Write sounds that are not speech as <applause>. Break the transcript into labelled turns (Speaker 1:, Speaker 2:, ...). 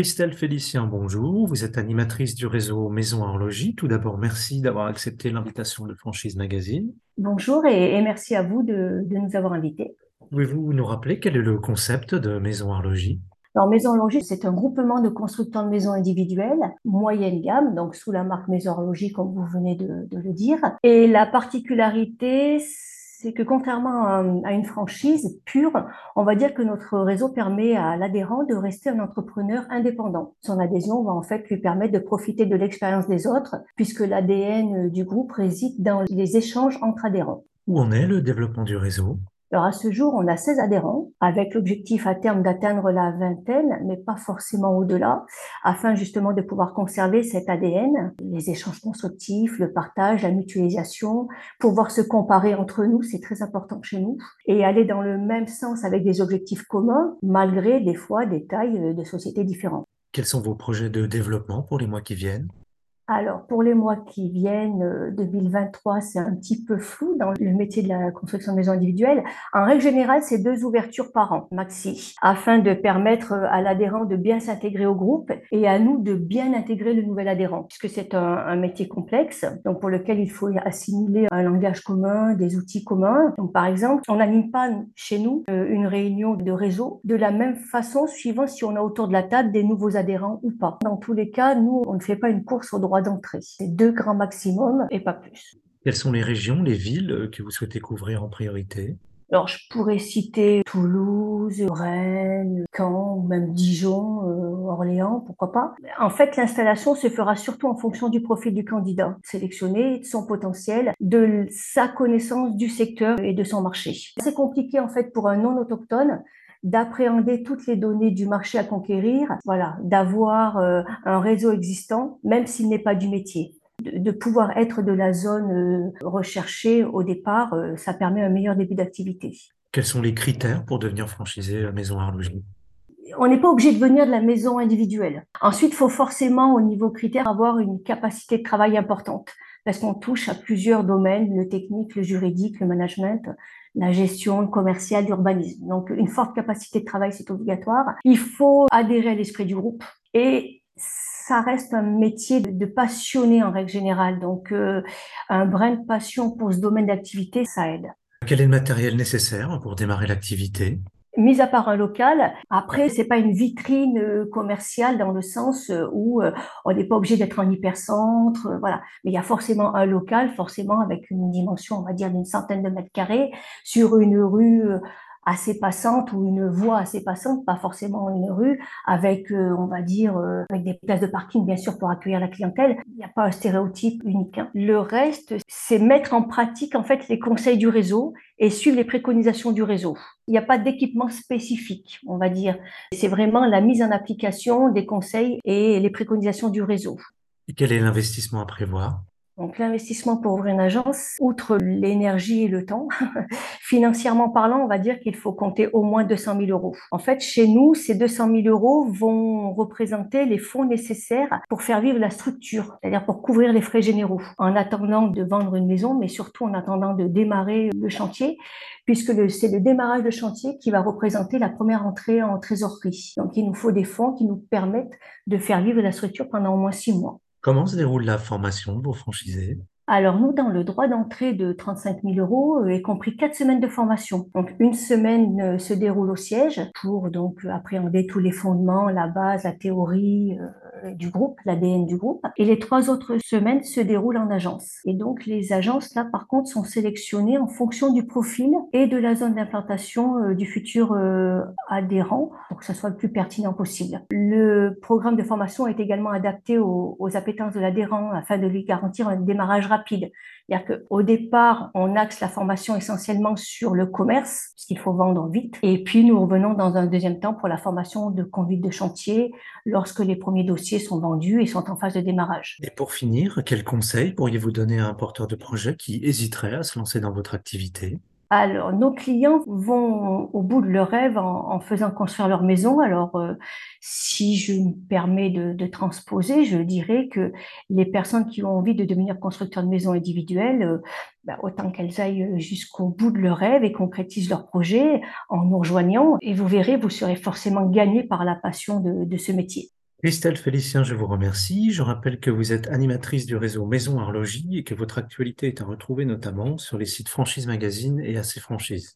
Speaker 1: Christelle Félicien, bonjour. Vous êtes animatrice du réseau Maison Horlogie. Tout d'abord, merci d'avoir accepté l'invitation de Franchise Magazine.
Speaker 2: Bonjour et, et merci à vous de, de nous avoir invités.
Speaker 1: Pouvez-vous nous rappeler quel est le concept de Maison Horlogie?
Speaker 2: Alors, Maison Horlogie, c'est un groupement de constructeurs de maisons individuelles, moyenne gamme, donc sous la marque Maison Horlogie, comme vous venez de, de le dire. Et la particularité, c'est que contrairement à, une franchise pure, on va dire que notre réseau permet à l'adhérent de rester un entrepreneur indépendant. Son adhésion va en fait lui permettre de profiter de l'expérience des autres, puisque l'ADN du groupe réside dans les échanges entre adhérents.
Speaker 1: Où en est le développement du réseau?
Speaker 2: Alors à ce jour, on a 16 adhérents, avec l'objectif à terme d'atteindre la vingtaine, mais pas forcément au-delà, afin justement de pouvoir conserver cet ADN, les échanges constructifs, le partage, la mutualisation, pouvoir se comparer entre nous, c'est très important chez nous, et aller dans le même sens avec des objectifs communs, malgré des fois des tailles de sociétés différentes.
Speaker 1: Quels sont vos projets de développement pour les mois qui viennent?
Speaker 2: Alors, pour les mois qui viennent, euh, 2023, c'est un petit peu flou dans le métier de la construction de maisons individuelles. En règle générale, c'est deux ouvertures par an, maxi, afin de permettre à l'adhérent de bien s'intégrer au groupe et à nous de bien intégrer le nouvel adhérent, puisque c'est un, un métier complexe, donc pour lequel il faut assimiler un langage commun, des outils communs. Donc, par exemple, on n'anime pas chez nous euh, une réunion de réseau de la même façon, suivant si on a autour de la table des nouveaux adhérents ou pas. Dans tous les cas, nous, on ne fait pas une course au droit d'entrée. C'est deux grands maximum et pas plus.
Speaker 1: Quelles sont les régions, les villes que vous souhaitez couvrir en priorité?
Speaker 2: Alors, je pourrais citer Toulouse, Rennes, Caen, ou même Dijon, euh, Orléans, pourquoi pas. En fait, l'installation se fera surtout en fonction du profil du candidat sélectionné, de son potentiel, de sa connaissance du secteur et de son marché. C'est compliqué, en fait, pour un non-autochtone d'appréhender toutes les données du marché à conquérir, voilà, d'avoir euh, un réseau existant, même s'il n'est pas du métier. De, pouvoir être de la zone euh, recherchée au départ, euh, ça permet un meilleur début d'activité.
Speaker 1: Quels sont les critères pour devenir franchisé Maison Horlogie
Speaker 2: on n'est pas obligé de venir de la maison individuelle. Ensuite, il faut forcément, au niveau critère, avoir une capacité de travail importante parce qu'on touche à plusieurs domaines, le technique, le juridique, le management, la gestion, le commercial, l'urbanisme. Donc, une forte capacité de travail, c'est obligatoire. Il faut adhérer à l'esprit du groupe et ça reste un métier de, de passionné en règle générale. Donc, euh, un brin de passion pour ce domaine d'activité, ça aide.
Speaker 1: Quel est le matériel nécessaire pour démarrer l'activité?
Speaker 2: Mis à part un local, après, c'est pas une vitrine euh, commerciale dans le sens euh, où euh, on n'est pas obligé d'être en hypercentre, voilà. Mais il y a forcément un local, forcément avec une dimension, on va dire, d'une centaine de mètres carrés, sur une rue assez passante ou une voie assez passante, pas forcément une rue, avec, euh, on va dire, euh, avec des places de parking, bien sûr, pour accueillir la clientèle. Il n'y a pas un stéréotype unique. Hein. Le reste, c'est mettre en pratique, en fait, les conseils du réseau et suivre les préconisations du réseau. Il n'y a pas d'équipement spécifique, on va dire. C'est vraiment la mise en application des conseils et les préconisations du réseau.
Speaker 1: Et quel est l'investissement à prévoir?
Speaker 2: Donc l'investissement pour ouvrir une agence, outre l'énergie et le temps, <laughs> financièrement parlant, on va dire qu'il faut compter au moins 200 000 euros. En fait, chez nous, ces 200 000 euros vont représenter les fonds nécessaires pour faire vivre la structure, c'est-à-dire pour couvrir les frais généraux, en attendant de vendre une maison, mais surtout en attendant de démarrer le chantier, puisque c'est le démarrage de chantier qui va représenter la première entrée en trésorerie. Donc il nous faut des fonds qui nous permettent de faire vivre la structure pendant au moins six mois.
Speaker 1: Comment se déroule la formation de vos franchisés
Speaker 2: alors nous, dans le droit d'entrée de 35 000 euros, est compris quatre semaines de formation. Donc une semaine euh, se déroule au siège pour donc appréhender tous les fondements, la base, la théorie euh, du groupe, l'ADN du groupe. Et les trois autres semaines se déroulent en agence. Et donc les agences là, par contre, sont sélectionnées en fonction du profil et de la zone d'implantation euh, du futur euh, adhérent pour que ce soit le plus pertinent possible. Le programme de formation est également adapté aux, aux appétences de l'adhérent afin de lui garantir un démarrage rapide. C'est-à-dire qu'au départ, on axe la formation essentiellement sur le commerce, ce qu'il faut vendre vite. Et puis, nous revenons dans un deuxième temps pour la formation de conduite de chantier lorsque les premiers dossiers sont vendus et sont en phase de démarrage.
Speaker 1: Et pour finir, quels conseils pourriez-vous donner à un porteur de projet qui hésiterait à se lancer dans votre activité?
Speaker 2: Alors, nos clients vont au bout de leur rêve en, faisant construire leur maison. Alors, euh, si je me permets de, transposer, je dirais que les personnes qui ont envie de devenir constructeurs de maisons individuelles, euh, bah, autant qu'elles aillent jusqu'au bout de leur rêve et concrétisent leur projet en nous rejoignant. Et vous verrez, vous serez forcément gagné par la passion de ce métier.
Speaker 1: Christelle Félicien, je vous remercie. Je rappelle que vous êtes animatrice du réseau Maison Horlogie et que votre actualité est à retrouver notamment sur les sites Franchise Magazine et AC Franchise.